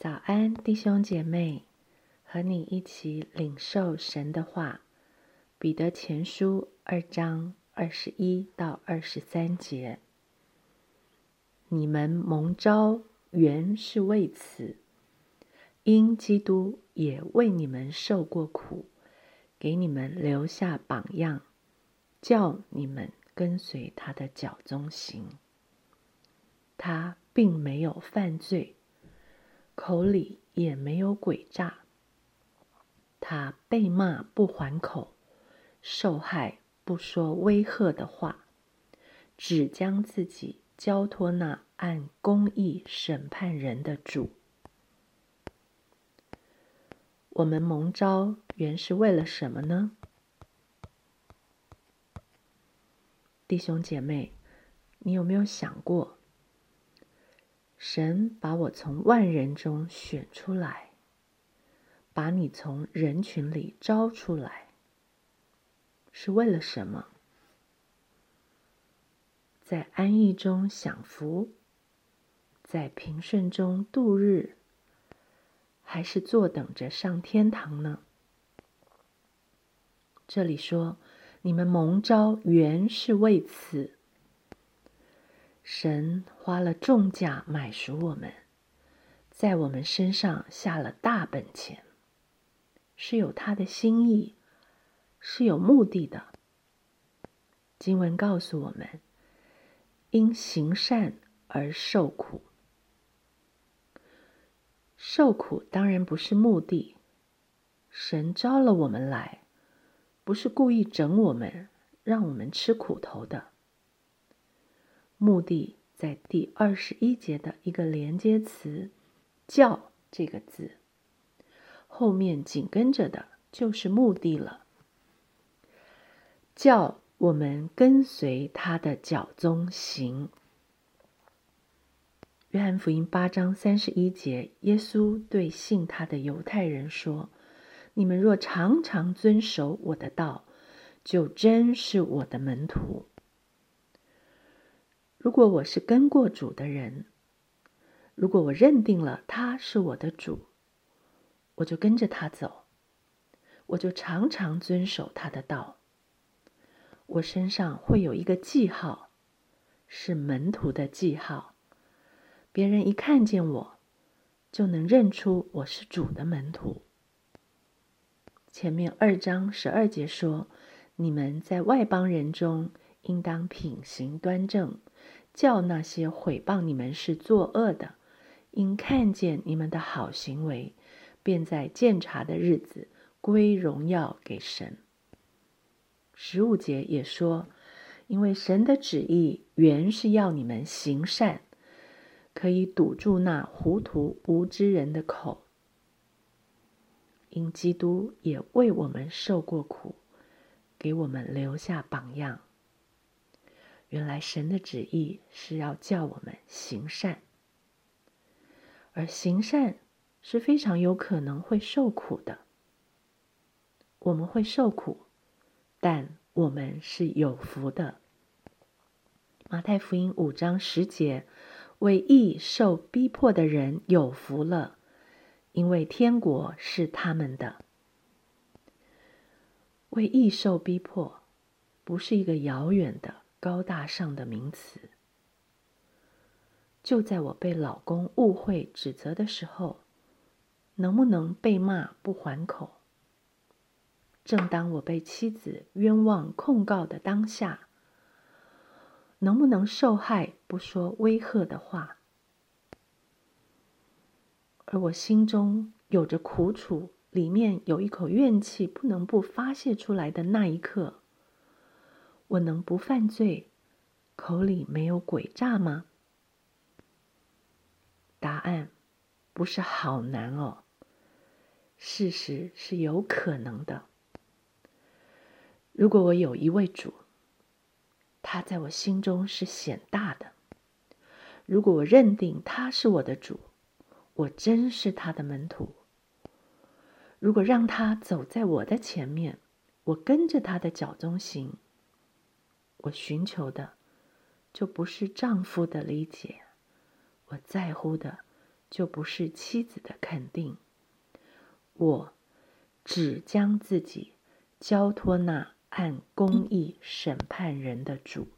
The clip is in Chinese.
早安，弟兄姐妹，和你一起领受神的话。彼得前书二章二十一到二十三节：你们蒙召原是为此，因基督也为你们受过苦，给你们留下榜样，叫你们跟随他的脚踪行。他并没有犯罪。口里也没有诡诈，他被骂不还口，受害不说威吓的话，只将自己交托那按公义审判人的主。我们蒙召原是为了什么呢？弟兄姐妹，你有没有想过？神把我从万人中选出来，把你从人群里招出来，是为了什么？在安逸中享福，在平顺中度日，还是坐等着上天堂呢？这里说，你们蒙召原是为此。神花了重价买赎我们，在我们身上下了大本钱，是有他的心意，是有目的的。经文告诉我们，因行善而受苦。受苦当然不是目的，神招了我们来，不是故意整我们，让我们吃苦头的。目的在第二十一节的一个连接词“叫”这个字后面，紧跟着的就是目的了。叫我们跟随他的脚踪行。约翰福音八章三十一节，耶稣对信他的犹太人说：“你们若常常遵守我的道，就真是我的门徒。”如果我是跟过主的人，如果我认定了他是我的主，我就跟着他走，我就常常遵守他的道。我身上会有一个记号，是门徒的记号，别人一看见我，就能认出我是主的门徒。前面二章十二节说：“你们在外邦人中，应当品行端正。”叫那些毁谤你们是作恶的，因看见你们的好行为，便在鉴察的日子归荣耀给神。十五节也说，因为神的旨意原是要你们行善，可以堵住那糊涂无知人的口。因基督也为我们受过苦，给我们留下榜样。原来神的旨意是要叫我们行善，而行善是非常有可能会受苦的。我们会受苦，但我们是有福的。马太福音五章十节：为义受逼迫的人有福了，因为天国是他们的。为义受逼迫，不是一个遥远的。高大上的名词。就在我被老公误会指责的时候，能不能被骂不还口？正当我被妻子冤枉控告的当下，能不能受害不说威吓的话？而我心中有着苦楚，里面有一口怨气，不能不发泄出来的那一刻。我能不犯罪，口里没有诡诈吗？答案不是好难哦。事实是有可能的。如果我有一位主，他在我心中是显大的；如果我认定他是我的主，我真是他的门徒；如果让他走在我的前面，我跟着他的脚中行。我寻求的就不是丈夫的理解，我在乎的就不是妻子的肯定。我只将自己交托那按公义审判人的主。